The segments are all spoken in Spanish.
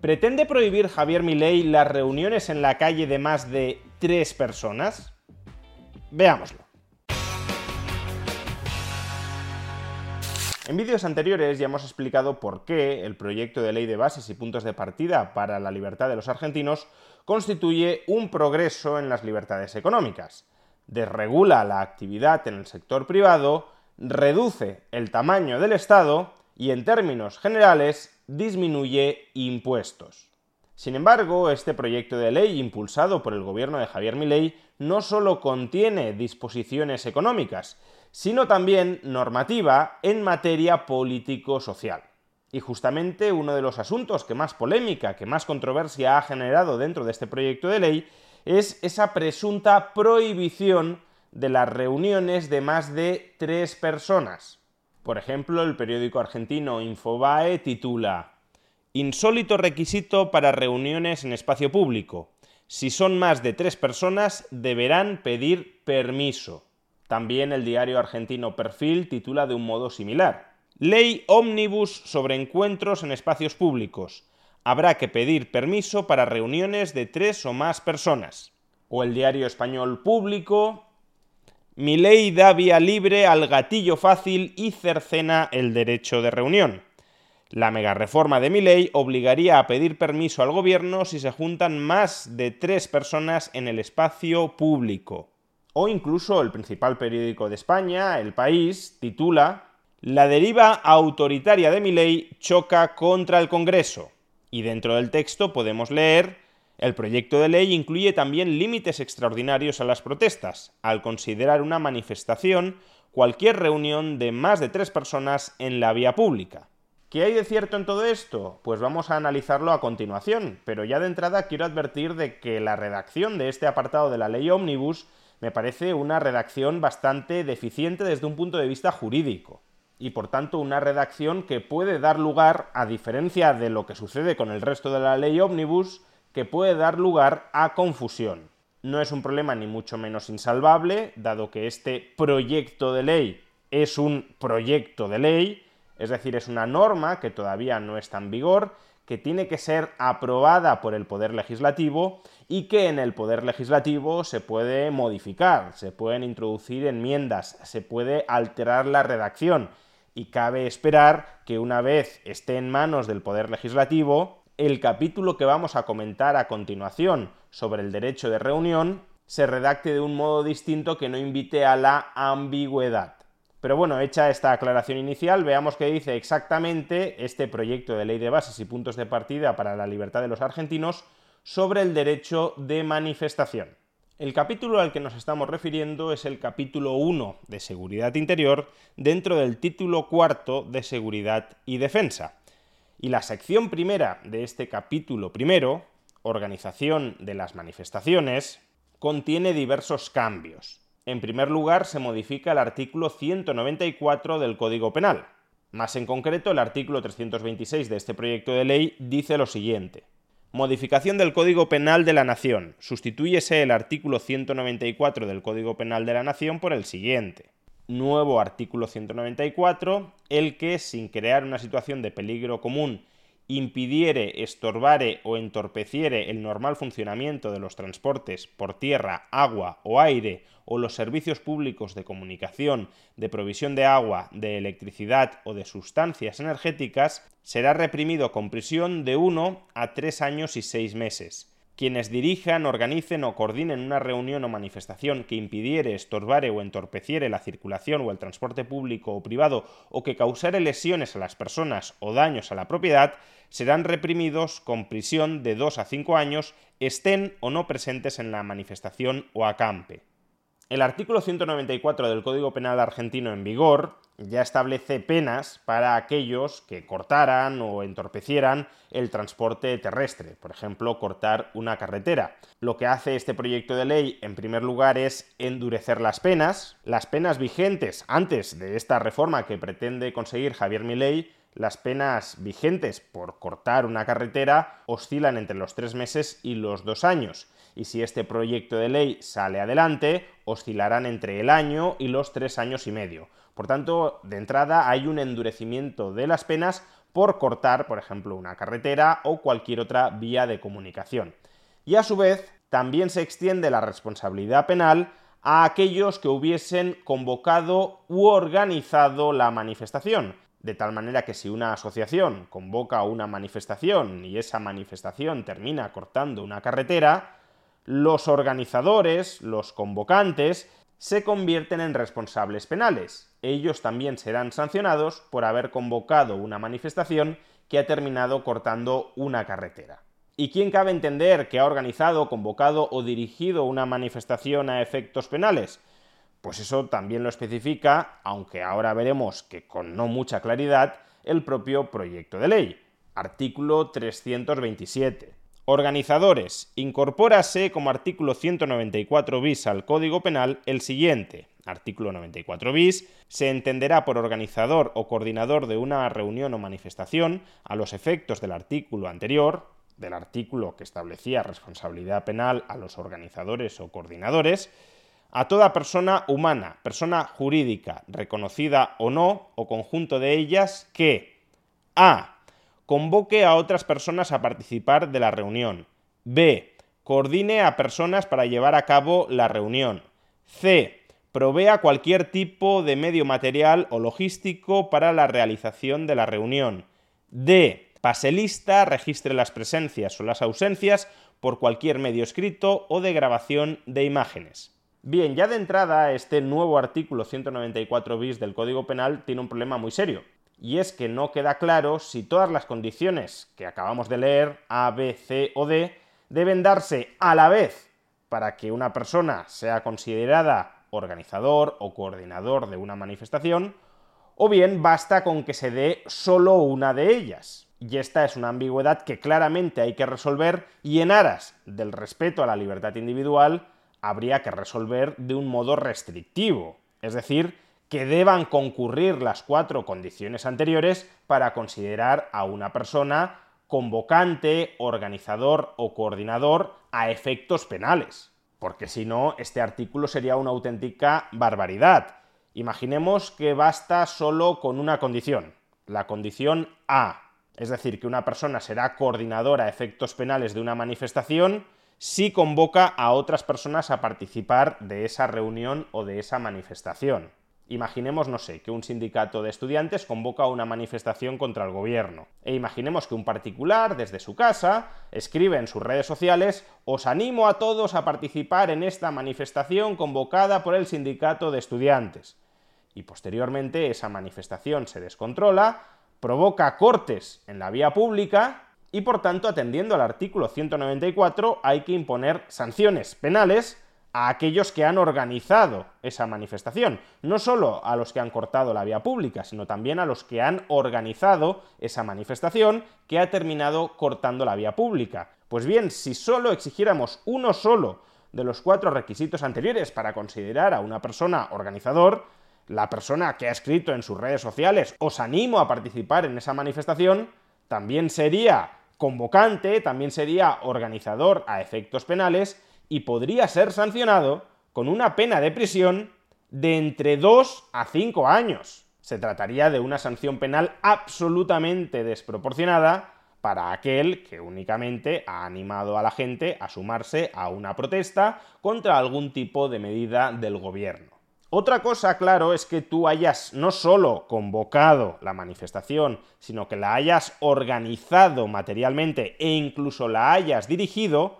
¿Pretende prohibir Javier Milei las reuniones en la calle de más de tres personas? Veámoslo. En vídeos anteriores ya hemos explicado por qué el proyecto de ley de bases y puntos de partida para la libertad de los argentinos constituye un progreso en las libertades económicas. Desregula la actividad en el sector privado, reduce el tamaño del Estado y, en términos generales, disminuye impuestos. Sin embargo, este proyecto de ley impulsado por el gobierno de Javier Milei no solo contiene disposiciones económicas, sino también normativa en materia político-social. Y justamente uno de los asuntos que más polémica, que más controversia ha generado dentro de este proyecto de ley es esa presunta prohibición de las reuniones de más de tres personas. Por ejemplo, el periódico argentino Infobae titula Insólito requisito para reuniones en espacio público. Si son más de tres personas, deberán pedir permiso. También el diario argentino Perfil titula de un modo similar. Ley ómnibus sobre encuentros en espacios públicos. Habrá que pedir permiso para reuniones de tres o más personas. O el diario español Público. Mi ley da vía libre al gatillo fácil y cercena el derecho de reunión. La megareforma de mi ley obligaría a pedir permiso al gobierno si se juntan más de tres personas en el espacio público. O incluso el principal periódico de España, El País, titula La deriva autoritaria de mi ley choca contra el Congreso. Y dentro del texto podemos leer el proyecto de ley incluye también límites extraordinarios a las protestas, al considerar una manifestación cualquier reunión de más de tres personas en la vía pública. ¿Qué hay de cierto en todo esto? Pues vamos a analizarlo a continuación, pero ya de entrada quiero advertir de que la redacción de este apartado de la ley Omnibus me parece una redacción bastante deficiente desde un punto de vista jurídico y por tanto una redacción que puede dar lugar, a diferencia de lo que sucede con el resto de la ley Omnibus, que puede dar lugar a confusión. No es un problema ni mucho menos insalvable, dado que este proyecto de ley es un proyecto de ley, es decir, es una norma que todavía no está en vigor, que tiene que ser aprobada por el Poder Legislativo y que en el Poder Legislativo se puede modificar, se pueden introducir enmiendas, se puede alterar la redacción y cabe esperar que una vez esté en manos del Poder Legislativo, el capítulo que vamos a comentar a continuación sobre el derecho de reunión se redacte de un modo distinto que no invite a la ambigüedad. Pero bueno, hecha esta aclaración inicial, veamos qué dice exactamente este proyecto de ley de bases y puntos de partida para la libertad de los argentinos sobre el derecho de manifestación. El capítulo al que nos estamos refiriendo es el capítulo 1 de Seguridad Interior dentro del título cuarto de Seguridad y Defensa. Y la sección primera de este capítulo primero, Organización de las manifestaciones, contiene diversos cambios. En primer lugar, se modifica el artículo 194 del Código Penal. Más en concreto, el artículo 326 de este proyecto de ley dice lo siguiente. Modificación del Código Penal de la Nación. Sustitúyese el artículo 194 del Código Penal de la Nación por el siguiente. Nuevo artículo 194, el que, sin crear una situación de peligro común impidiere, estorbare o entorpeciere el normal funcionamiento de los transportes por tierra, agua o aire o los servicios públicos de comunicación, de provisión de agua, de electricidad o de sustancias energéticas, será reprimido con prisión de 1 a 3 años y 6 meses quienes dirijan, organicen o coordinen una reunión o manifestación que impidiere, estorbare o entorpeciere la circulación o el transporte público o privado o que causare lesiones a las personas o daños a la propiedad, serán reprimidos con prisión de 2 a 5 años, estén o no presentes en la manifestación o acampe. El artículo 194 del Código Penal argentino en vigor ya establece penas para aquellos que cortaran o entorpecieran el transporte terrestre, por ejemplo, cortar una carretera. Lo que hace este proyecto de ley, en primer lugar, es endurecer las penas. Las penas vigentes antes de esta reforma que pretende conseguir Javier Milei las penas vigentes por cortar una carretera oscilan entre los tres meses y los dos años, y si este proyecto de ley sale adelante, oscilarán entre el año y los tres años y medio. Por tanto, de entrada hay un endurecimiento de las penas por cortar, por ejemplo, una carretera o cualquier otra vía de comunicación. Y a su vez, también se extiende la responsabilidad penal a aquellos que hubiesen convocado u organizado la manifestación, de tal manera que si una asociación convoca una manifestación y esa manifestación termina cortando una carretera, los organizadores, los convocantes, se convierten en responsables penales. Ellos también serán sancionados por haber convocado una manifestación que ha terminado cortando una carretera. ¿Y quién cabe entender que ha organizado, convocado o dirigido una manifestación a efectos penales? Pues eso también lo especifica, aunque ahora veremos que con no mucha claridad, el propio proyecto de ley. Artículo 327. Organizadores. Incorpórase como artículo 194 bis al Código Penal el siguiente. Artículo 94 bis. Se entenderá por organizador o coordinador de una reunión o manifestación a los efectos del artículo anterior, del artículo que establecía responsabilidad penal a los organizadores o coordinadores, a toda persona humana, persona jurídica, reconocida o no, o conjunto de ellas, que a. convoque a otras personas a participar de la reunión. b. coordine a personas para llevar a cabo la reunión. c. provea cualquier tipo de medio material o logístico para la realización de la reunión. d. pase lista, registre las presencias o las ausencias por cualquier medio escrito o de grabación de imágenes. Bien, ya de entrada, este nuevo artículo 194 bis del Código Penal tiene un problema muy serio, y es que no queda claro si todas las condiciones que acabamos de leer, A, B, C o D, deben darse a la vez para que una persona sea considerada organizador o coordinador de una manifestación, o bien basta con que se dé solo una de ellas. Y esta es una ambigüedad que claramente hay que resolver y en aras del respeto a la libertad individual habría que resolver de un modo restrictivo, es decir, que deban concurrir las cuatro condiciones anteriores para considerar a una persona convocante, organizador o coordinador a efectos penales. Porque si no, este artículo sería una auténtica barbaridad. Imaginemos que basta solo con una condición, la condición A, es decir, que una persona será coordinadora a efectos penales de una manifestación si convoca a otras personas a participar de esa reunión o de esa manifestación. Imaginemos, no sé, que un sindicato de estudiantes convoca una manifestación contra el gobierno. E imaginemos que un particular, desde su casa, escribe en sus redes sociales Os animo a todos a participar en esta manifestación convocada por el sindicato de estudiantes. Y posteriormente esa manifestación se descontrola, provoca cortes en la vía pública y por tanto, atendiendo al artículo 194, hay que imponer sanciones penales a aquellos que han organizado esa manifestación, no solo a los que han cortado la vía pública, sino también a los que han organizado esa manifestación que ha terminado cortando la vía pública. Pues bien, si solo exigiéramos uno solo de los cuatro requisitos anteriores para considerar a una persona organizador, la persona que ha escrito en sus redes sociales os animo a participar en esa manifestación, también sería convocante, también sería organizador a efectos penales y podría ser sancionado con una pena de prisión de entre 2 a 5 años. Se trataría de una sanción penal absolutamente desproporcionada para aquel que únicamente ha animado a la gente a sumarse a una protesta contra algún tipo de medida del gobierno. Otra cosa, claro, es que tú hayas no solo convocado la manifestación, sino que la hayas organizado materialmente e incluso la hayas dirigido,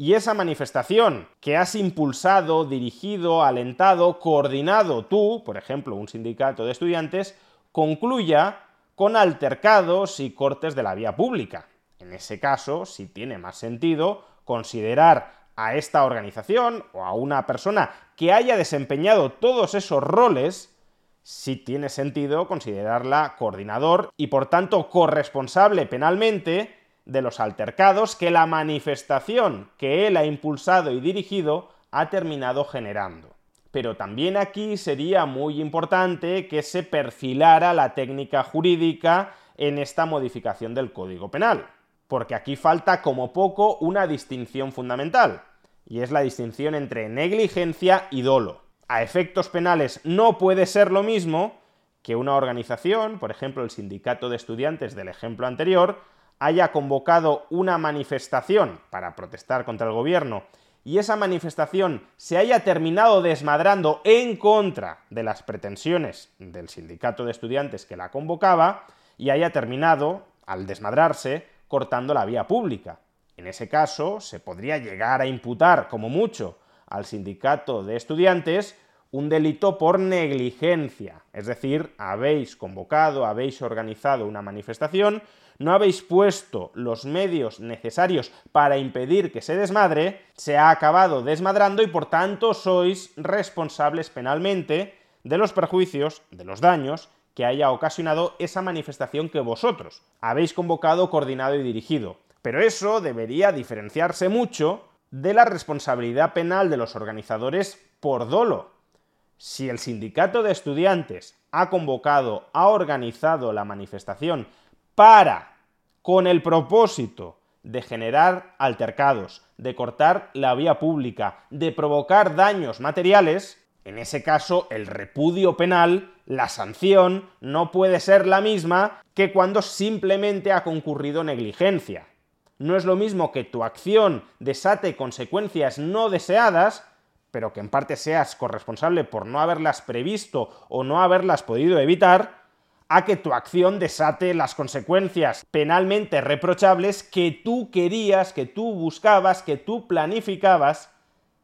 y esa manifestación que has impulsado, dirigido, alentado, coordinado tú, por ejemplo, un sindicato de estudiantes, concluya con altercados y cortes de la vía pública. En ese caso, si tiene más sentido considerar a esta organización o a una persona que haya desempeñado todos esos roles, sí tiene sentido considerarla coordinador y por tanto corresponsable penalmente de los altercados que la manifestación que él ha impulsado y dirigido ha terminado generando. Pero también aquí sería muy importante que se perfilara la técnica jurídica en esta modificación del Código Penal, porque aquí falta como poco una distinción fundamental, y es la distinción entre negligencia y dolo. A efectos penales no puede ser lo mismo que una organización, por ejemplo el sindicato de estudiantes del ejemplo anterior, haya convocado una manifestación para protestar contra el gobierno y esa manifestación se haya terminado desmadrando en contra de las pretensiones del sindicato de estudiantes que la convocaba y haya terminado, al desmadrarse, cortando la vía pública. En ese caso, se podría llegar a imputar, como mucho, al sindicato de estudiantes un delito por negligencia, es decir, habéis convocado, habéis organizado una manifestación, no habéis puesto los medios necesarios para impedir que se desmadre, se ha acabado desmadrando y por tanto sois responsables penalmente de los perjuicios, de los daños que haya ocasionado esa manifestación que vosotros habéis convocado, coordinado y dirigido. Pero eso debería diferenciarse mucho de la responsabilidad penal de los organizadores por dolo, si el sindicato de estudiantes ha convocado, ha organizado la manifestación para, con el propósito de generar altercados, de cortar la vía pública, de provocar daños materiales, en ese caso el repudio penal, la sanción, no puede ser la misma que cuando simplemente ha concurrido negligencia. No es lo mismo que tu acción desate consecuencias no deseadas pero que en parte seas corresponsable por no haberlas previsto o no haberlas podido evitar, a que tu acción desate las consecuencias penalmente reprochables que tú querías, que tú buscabas, que tú planificabas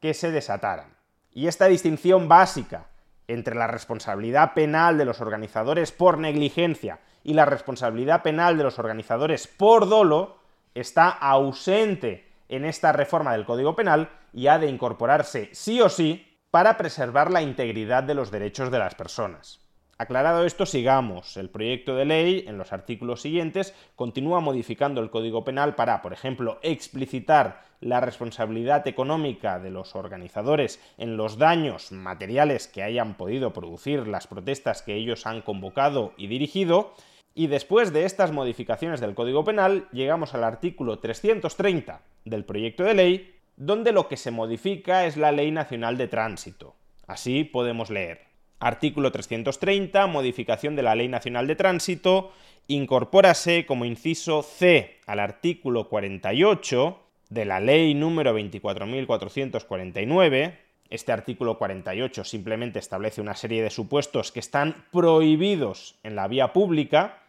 que se desataran. Y esta distinción básica entre la responsabilidad penal de los organizadores por negligencia y la responsabilidad penal de los organizadores por dolo está ausente en esta reforma del Código Penal y ha de incorporarse sí o sí para preservar la integridad de los derechos de las personas. Aclarado esto, sigamos. El proyecto de ley, en los artículos siguientes, continúa modificando el Código Penal para, por ejemplo, explicitar la responsabilidad económica de los organizadores en los daños materiales que hayan podido producir las protestas que ellos han convocado y dirigido, y después de estas modificaciones del Código Penal, llegamos al artículo 330 del proyecto de ley, donde lo que se modifica es la Ley Nacional de Tránsito. Así podemos leer. Artículo 330, modificación de la Ley Nacional de Tránsito, incorpórase como inciso C al artículo 48 de la Ley número 24.449. Este artículo 48 simplemente establece una serie de supuestos que están prohibidos en la vía pública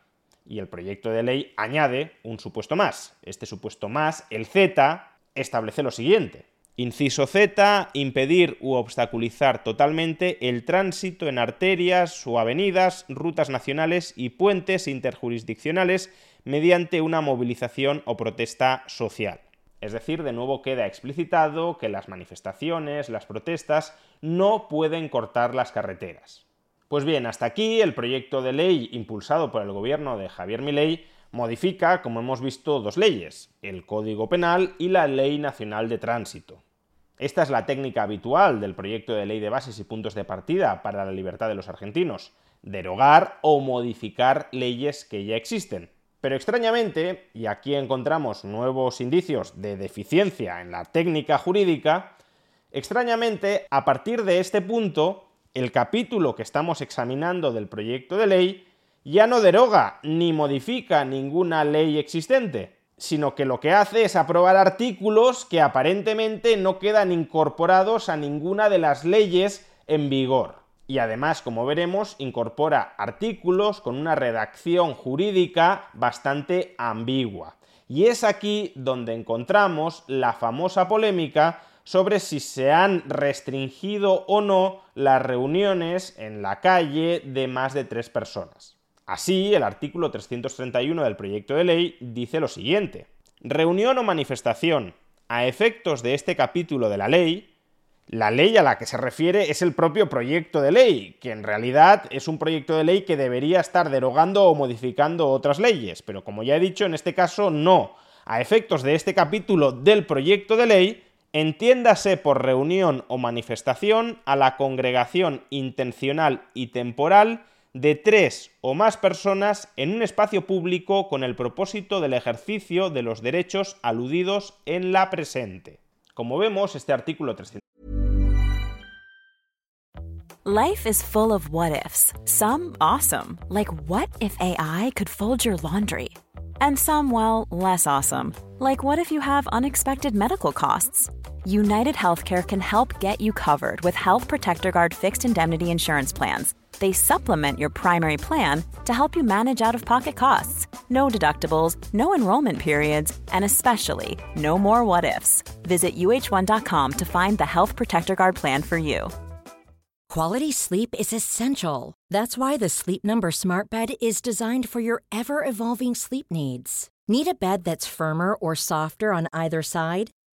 y el proyecto de ley añade un supuesto más. Este supuesto más, el Z, establece lo siguiente. Inciso Z, impedir u obstaculizar totalmente el tránsito en arterias o avenidas, rutas nacionales y puentes interjurisdiccionales mediante una movilización o protesta social. Es decir, de nuevo queda explicitado que las manifestaciones, las protestas, no pueden cortar las carreteras. Pues bien, hasta aquí el proyecto de ley impulsado por el gobierno de Javier Milei modifica, como hemos visto, dos leyes, el Código Penal y la Ley Nacional de Tránsito. Esta es la técnica habitual del proyecto de ley de bases y puntos de partida para la libertad de los argentinos, derogar o modificar leyes que ya existen. Pero extrañamente, y aquí encontramos nuevos indicios de deficiencia en la técnica jurídica, extrañamente, a partir de este punto, el capítulo que estamos examinando del proyecto de ley ya no deroga ni modifica ninguna ley existente, sino que lo que hace es aprobar artículos que aparentemente no quedan incorporados a ninguna de las leyes en vigor. Y además, como veremos, incorpora artículos con una redacción jurídica bastante ambigua. Y es aquí donde encontramos la famosa polémica sobre si se han restringido o no las reuniones en la calle de más de tres personas. Así, el artículo 331 del proyecto de ley dice lo siguiente. Reunión o manifestación a efectos de este capítulo de la ley, la ley a la que se refiere es el propio proyecto de ley, que en realidad es un proyecto de ley que debería estar derogando o modificando otras leyes, pero como ya he dicho, en este caso no. A efectos de este capítulo del proyecto de ley, entiéndase por reunión o manifestación a la congregación intencional y temporal de tres o más personas en un espacio público con el propósito del ejercicio de los derechos aludidos en la presente. Como vemos, este artículo 300 Life is full of what ifs. Some awesome, like what if AI could fold your laundry? And some, well, less awesome, like what if you have unexpected medical costs? United Healthcare can help get you covered with Health Protector Guard fixed indemnity insurance plans. They supplement your primary plan to help you manage out of pocket costs. No deductibles, no enrollment periods, and especially no more what ifs. Visit uh1.com to find the Health Protector Guard plan for you. Quality sleep is essential. That's why the Sleep Number Smart Bed is designed for your ever evolving sleep needs. Need a bed that's firmer or softer on either side?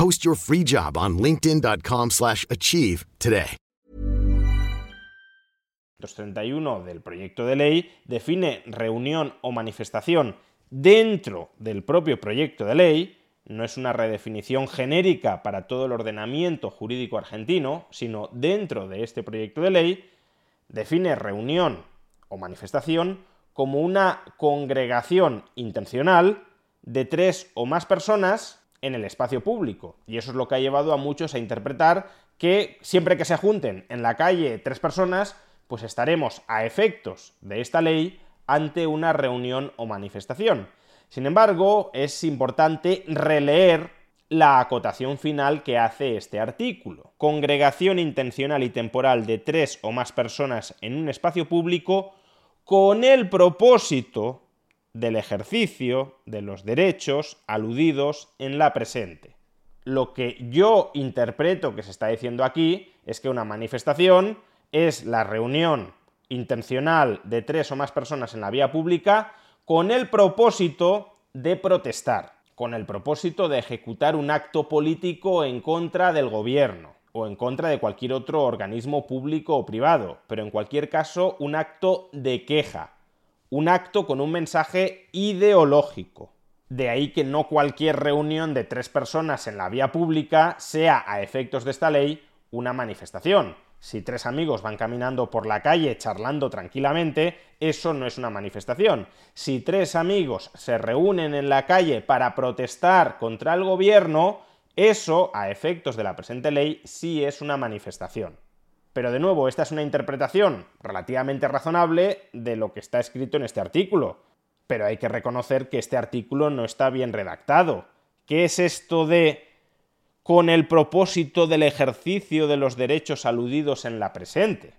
Post your free job on linkedin.com/achieve slash achieve today. 231 del proyecto de ley define reunión o manifestación dentro del propio proyecto de ley, no es una redefinición genérica para todo el ordenamiento jurídico argentino, sino dentro de este proyecto de ley, define reunión o manifestación como una congregación intencional de tres o más personas en el espacio público. Y eso es lo que ha llevado a muchos a interpretar que siempre que se junten en la calle tres personas, pues estaremos a efectos de esta ley ante una reunión o manifestación. Sin embargo, es importante releer la acotación final que hace este artículo. Congregación intencional y temporal de tres o más personas en un espacio público con el propósito del ejercicio de los derechos aludidos en la presente. Lo que yo interpreto que se está diciendo aquí es que una manifestación es la reunión intencional de tres o más personas en la vía pública con el propósito de protestar, con el propósito de ejecutar un acto político en contra del gobierno o en contra de cualquier otro organismo público o privado, pero en cualquier caso un acto de queja, un acto con un mensaje ideológico. De ahí que no cualquier reunión de tres personas en la vía pública sea, a efectos de esta ley, una manifestación. Si tres amigos van caminando por la calle charlando tranquilamente, eso no es una manifestación. Si tres amigos se reúnen en la calle para protestar contra el gobierno, eso, a efectos de la presente ley, sí es una manifestación. Pero de nuevo, esta es una interpretación relativamente razonable de lo que está escrito en este artículo. Pero hay que reconocer que este artículo no está bien redactado. ¿Qué es esto de con el propósito del ejercicio de los derechos aludidos en la presente?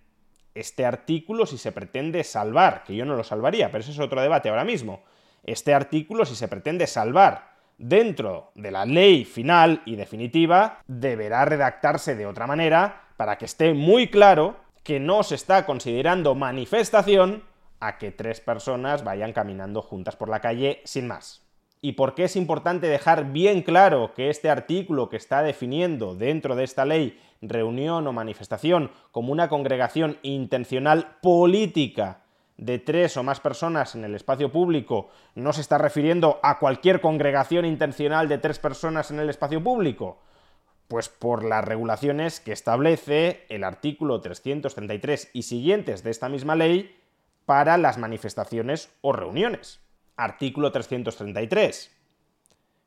Este artículo, si se pretende salvar, que yo no lo salvaría, pero ese es otro debate ahora mismo, este artículo, si se pretende salvar dentro de la ley final y definitiva, deberá redactarse de otra manera para que esté muy claro que no se está considerando manifestación a que tres personas vayan caminando juntas por la calle sin más. ¿Y por qué es importante dejar bien claro que este artículo que está definiendo dentro de esta ley reunión o manifestación como una congregación intencional política de tres o más personas en el espacio público no se está refiriendo a cualquier congregación intencional de tres personas en el espacio público? Pues por las regulaciones que establece el artículo 333 y siguientes de esta misma ley para las manifestaciones o reuniones. Artículo 333.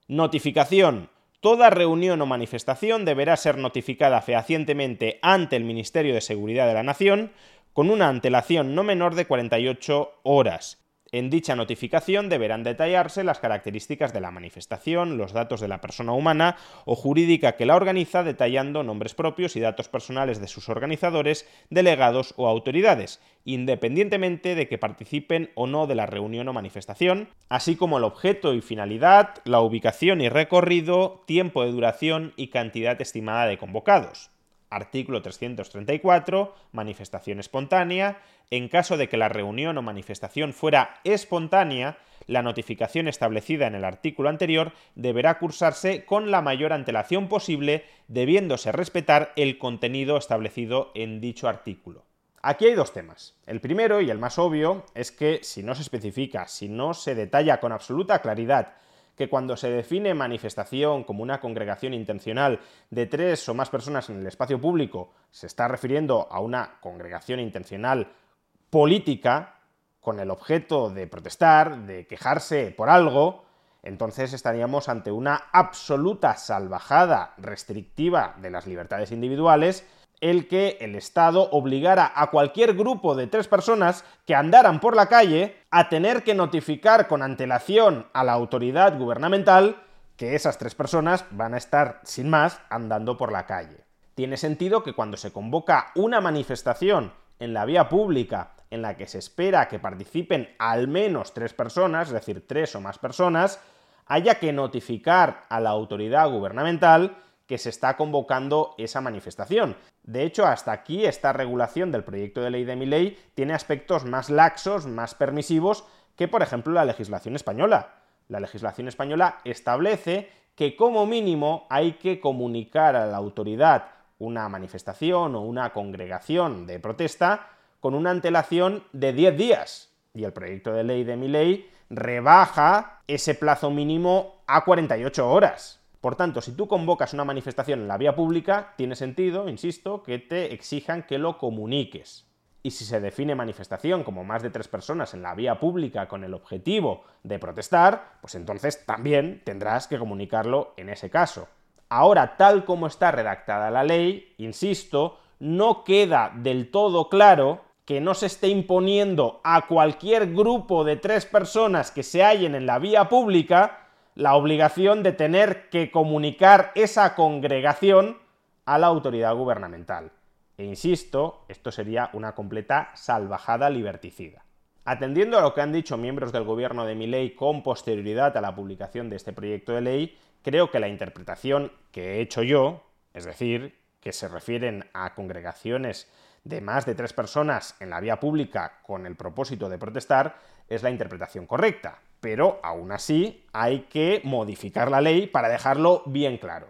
Notificación. Toda reunión o manifestación deberá ser notificada fehacientemente ante el Ministerio de Seguridad de la Nación con una antelación no menor de 48 horas, en dicha notificación deberán detallarse las características de la manifestación, los datos de la persona humana o jurídica que la organiza, detallando nombres propios y datos personales de sus organizadores, delegados o autoridades, independientemente de que participen o no de la reunión o manifestación, así como el objeto y finalidad, la ubicación y recorrido, tiempo de duración y cantidad estimada de convocados. Artículo 334, manifestación espontánea. En caso de que la reunión o manifestación fuera espontánea, la notificación establecida en el artículo anterior deberá cursarse con la mayor antelación posible, debiéndose respetar el contenido establecido en dicho artículo. Aquí hay dos temas. El primero, y el más obvio, es que si no se especifica, si no se detalla con absoluta claridad que cuando se define manifestación como una congregación intencional de tres o más personas en el espacio público, se está refiriendo a una congregación intencional política con el objeto de protestar, de quejarse por algo, entonces estaríamos ante una absoluta salvajada restrictiva de las libertades individuales el que el Estado obligara a cualquier grupo de tres personas que andaran por la calle a tener que notificar con antelación a la autoridad gubernamental que esas tres personas van a estar, sin más, andando por la calle. Tiene sentido que cuando se convoca una manifestación en la vía pública en la que se espera que participen al menos tres personas, es decir, tres o más personas, haya que notificar a la autoridad gubernamental que se está convocando esa manifestación. De hecho, hasta aquí esta regulación del proyecto de ley de mi ley tiene aspectos más laxos, más permisivos que, por ejemplo, la legislación española. La legislación española establece que como mínimo hay que comunicar a la autoridad una manifestación o una congregación de protesta con una antelación de 10 días. Y el proyecto de ley de mi ley rebaja ese plazo mínimo a 48 horas. Por tanto, si tú convocas una manifestación en la vía pública, tiene sentido, insisto, que te exijan que lo comuniques. Y si se define manifestación como más de tres personas en la vía pública con el objetivo de protestar, pues entonces también tendrás que comunicarlo en ese caso. Ahora, tal como está redactada la ley, insisto, no queda del todo claro que no se esté imponiendo a cualquier grupo de tres personas que se hallen en la vía pública la obligación de tener que comunicar esa congregación a la autoridad gubernamental. E insisto, esto sería una completa salvajada liberticida. Atendiendo a lo que han dicho miembros del gobierno de mi ley con posterioridad a la publicación de este proyecto de ley, creo que la interpretación que he hecho yo, es decir, que se refieren a congregaciones de más de tres personas en la vía pública con el propósito de protestar, es la interpretación correcta pero aún así hay que modificar la ley para dejarlo bien claro.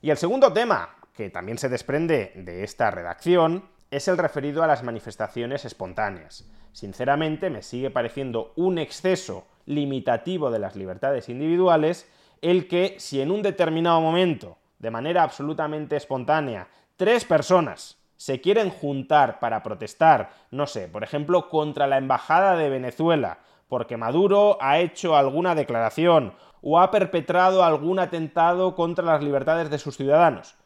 Y el segundo tema, que también se desprende de esta redacción, es el referido a las manifestaciones espontáneas. Sinceramente me sigue pareciendo un exceso limitativo de las libertades individuales el que si en un determinado momento, de manera absolutamente espontánea, tres personas se quieren juntar para protestar, no sé, por ejemplo, contra la Embajada de Venezuela porque Maduro ha hecho alguna declaración o ha perpetrado algún atentado contra las libertades de sus ciudadanos,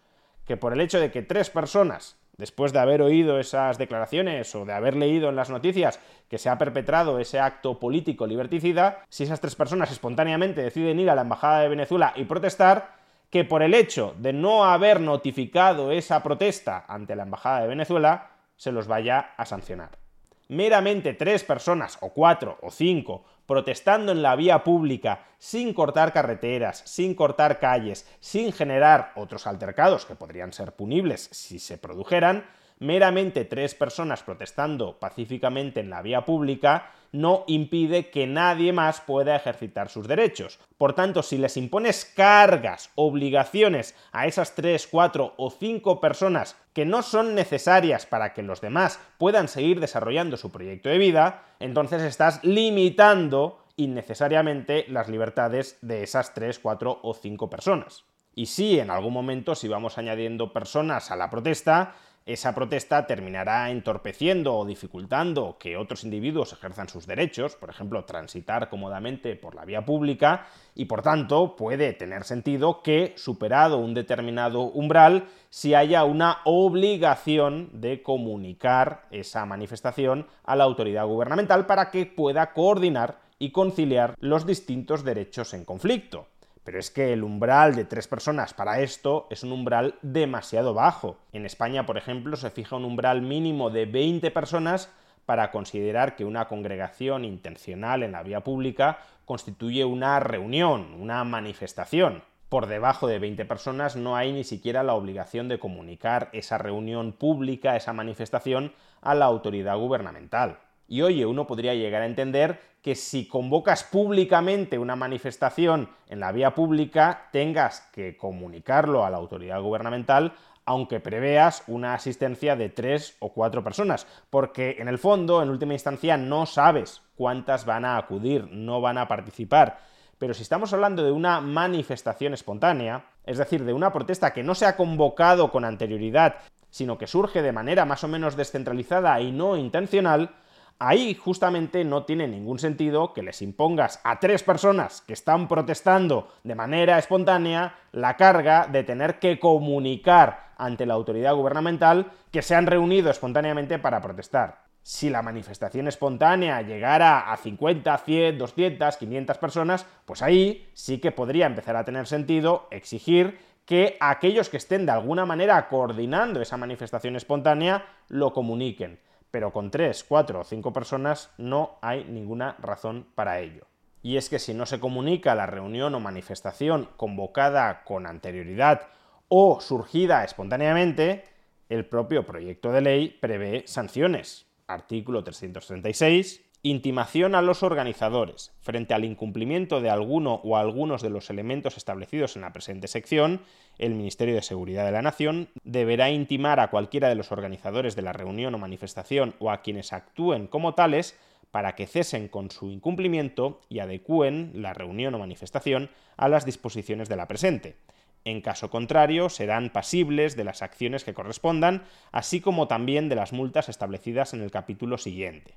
que por el hecho de que tres personas, después de haber oído esas declaraciones o de haber leído en las noticias que se ha perpetrado ese acto político liberticida, si esas tres personas espontáneamente deciden ir a la Embajada de Venezuela y protestar, que por el hecho de no haber notificado esa protesta ante la Embajada de Venezuela, se los vaya a sancionar meramente tres personas, o cuatro, o cinco, protestando en la vía pública, sin cortar carreteras, sin cortar calles, sin generar otros altercados que podrían ser punibles si se produjeran, meramente tres personas protestando pacíficamente en la vía pública no impide que nadie más pueda ejercitar sus derechos. Por tanto, si les impones cargas, obligaciones a esas tres, cuatro o cinco personas que no son necesarias para que los demás puedan seguir desarrollando su proyecto de vida, entonces estás limitando innecesariamente las libertades de esas tres, cuatro o cinco personas. Y si en algún momento, si vamos añadiendo personas a la protesta, esa protesta terminará entorpeciendo o dificultando que otros individuos ejerzan sus derechos, por ejemplo, transitar cómodamente por la vía pública, y por tanto puede tener sentido que, superado un determinado umbral, si haya una obligación de comunicar esa manifestación a la autoridad gubernamental para que pueda coordinar y conciliar los distintos derechos en conflicto. Pero es que el umbral de tres personas para esto es un umbral demasiado bajo. En España, por ejemplo, se fija un umbral mínimo de 20 personas para considerar que una congregación intencional en la vía pública constituye una reunión, una manifestación. Por debajo de 20 personas no hay ni siquiera la obligación de comunicar esa reunión pública, esa manifestación, a la autoridad gubernamental. Y oye, uno podría llegar a entender que si convocas públicamente una manifestación en la vía pública, tengas que comunicarlo a la autoridad gubernamental, aunque preveas una asistencia de tres o cuatro personas, porque en el fondo, en última instancia, no sabes cuántas van a acudir, no van a participar. Pero si estamos hablando de una manifestación espontánea, es decir, de una protesta que no se ha convocado con anterioridad, sino que surge de manera más o menos descentralizada y no intencional, Ahí justamente no tiene ningún sentido que les impongas a tres personas que están protestando de manera espontánea la carga de tener que comunicar ante la autoridad gubernamental que se han reunido espontáneamente para protestar. Si la manifestación espontánea llegara a 50, 100, 200, 500 personas, pues ahí sí que podría empezar a tener sentido exigir que aquellos que estén de alguna manera coordinando esa manifestación espontánea lo comuniquen pero con tres, cuatro o cinco personas no hay ninguna razón para ello. Y es que si no se comunica la reunión o manifestación convocada con anterioridad o surgida espontáneamente, el propio proyecto de ley prevé sanciones. Artículo 336 Intimación a los organizadores. Frente al incumplimiento de alguno o algunos de los elementos establecidos en la presente sección, el Ministerio de Seguridad de la Nación deberá intimar a cualquiera de los organizadores de la reunión o manifestación o a quienes actúen como tales para que cesen con su incumplimiento y adecúen la reunión o manifestación a las disposiciones de la presente. En caso contrario, serán pasibles de las acciones que correspondan, así como también de las multas establecidas en el capítulo siguiente.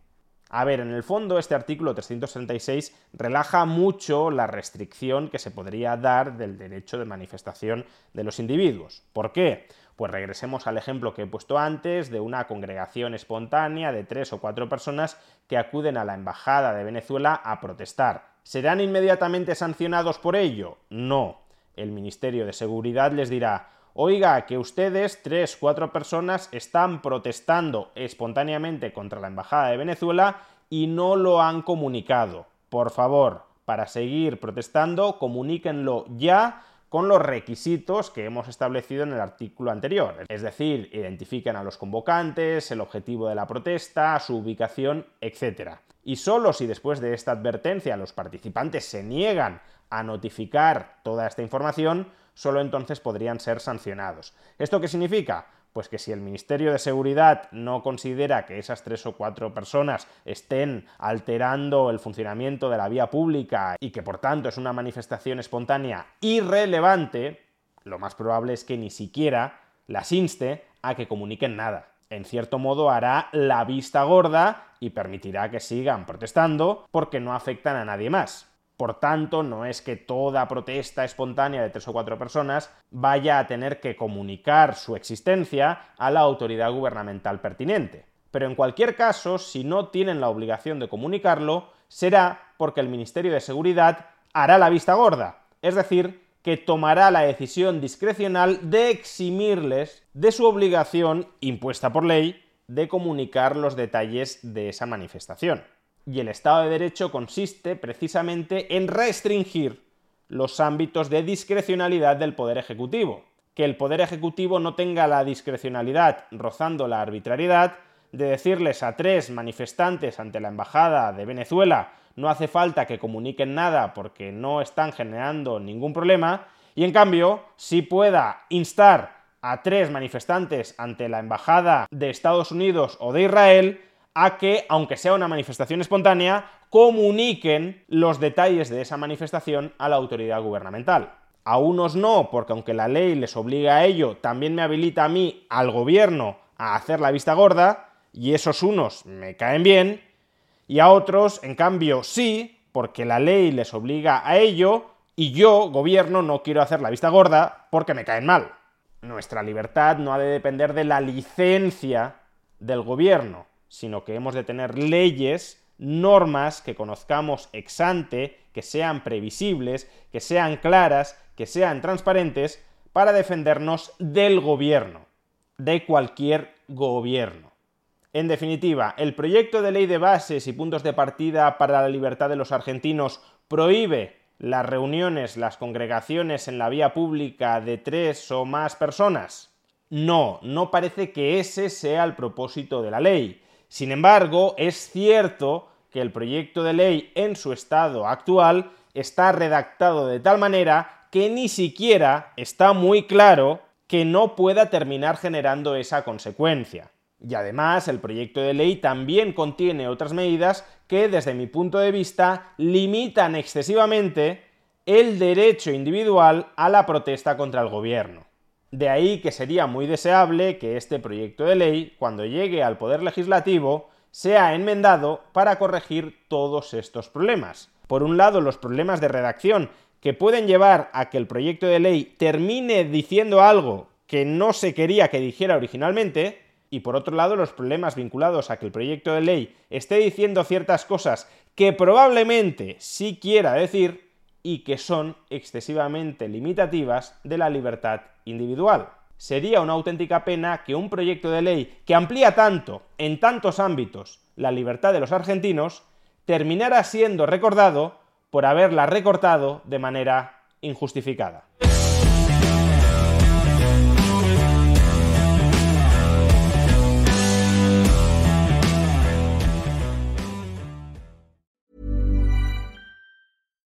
A ver, en el fondo este artículo 336 relaja mucho la restricción que se podría dar del derecho de manifestación de los individuos. ¿Por qué? Pues regresemos al ejemplo que he puesto antes de una congregación espontánea de tres o cuatro personas que acuden a la Embajada de Venezuela a protestar. ¿Serán inmediatamente sancionados por ello? No. El Ministerio de Seguridad les dirá, oiga, que ustedes, tres, cuatro personas, están protestando espontáneamente contra la Embajada de Venezuela y no lo han comunicado. Por favor, para seguir protestando, comuníquenlo ya con los requisitos que hemos establecido en el artículo anterior. Es decir, identifiquen a los convocantes, el objetivo de la protesta, su ubicación, etc. Y solo si después de esta advertencia los participantes se niegan a notificar toda esta información, solo entonces podrían ser sancionados. ¿Esto qué significa? Pues que si el Ministerio de Seguridad no considera que esas tres o cuatro personas estén alterando el funcionamiento de la vía pública y que por tanto es una manifestación espontánea irrelevante, lo más probable es que ni siquiera las inste a que comuniquen nada. En cierto modo hará la vista gorda y permitirá que sigan protestando porque no afectan a nadie más. Por tanto, no es que toda protesta espontánea de tres o cuatro personas vaya a tener que comunicar su existencia a la autoridad gubernamental pertinente. Pero en cualquier caso, si no tienen la obligación de comunicarlo, será porque el Ministerio de Seguridad hará la vista gorda, es decir, que tomará la decisión discrecional de eximirles de su obligación impuesta por ley de comunicar los detalles de esa manifestación. Y el Estado de Derecho consiste precisamente en restringir los ámbitos de discrecionalidad del Poder Ejecutivo. Que el Poder Ejecutivo no tenga la discrecionalidad rozando la arbitrariedad de decirles a tres manifestantes ante la Embajada de Venezuela no hace falta que comuniquen nada porque no están generando ningún problema, y en cambio sí pueda instar a tres manifestantes ante la Embajada de Estados Unidos o de Israel a que, aunque sea una manifestación espontánea, comuniquen los detalles de esa manifestación a la autoridad gubernamental. a unos no, porque aunque la ley les obliga a ello, también me habilita a mí, al gobierno, a hacer la vista gorda, y esos unos me caen bien, y a otros, en cambio, sí, porque la ley les obliga a ello, y yo, gobierno, no quiero hacer la vista gorda porque me caen mal. Nuestra libertad no ha de depender de la licencia del gobierno, sino que hemos de tener leyes, normas que conozcamos ex ante, que sean previsibles, que sean claras, que sean transparentes, para defendernos del gobierno, de cualquier gobierno. En definitiva, el proyecto de ley de bases y puntos de partida para la libertad de los argentinos prohíbe las reuniones, las congregaciones en la vía pública de tres o más personas. No, no parece que ese sea el propósito de la ley. Sin embargo, es cierto que el proyecto de ley en su estado actual está redactado de tal manera que ni siquiera está muy claro que no pueda terminar generando esa consecuencia. Y además el proyecto de ley también contiene otras medidas que desde mi punto de vista limitan excesivamente el derecho individual a la protesta contra el gobierno. De ahí que sería muy deseable que este proyecto de ley, cuando llegue al Poder Legislativo, sea enmendado para corregir todos estos problemas. Por un lado, los problemas de redacción que pueden llevar a que el proyecto de ley termine diciendo algo que no se quería que dijera originalmente, y por otro lado los problemas vinculados a que el proyecto de ley esté diciendo ciertas cosas que probablemente sí quiera decir y que son excesivamente limitativas de la libertad individual. Sería una auténtica pena que un proyecto de ley que amplía tanto, en tantos ámbitos, la libertad de los argentinos, terminara siendo recordado por haberla recortado de manera injustificada.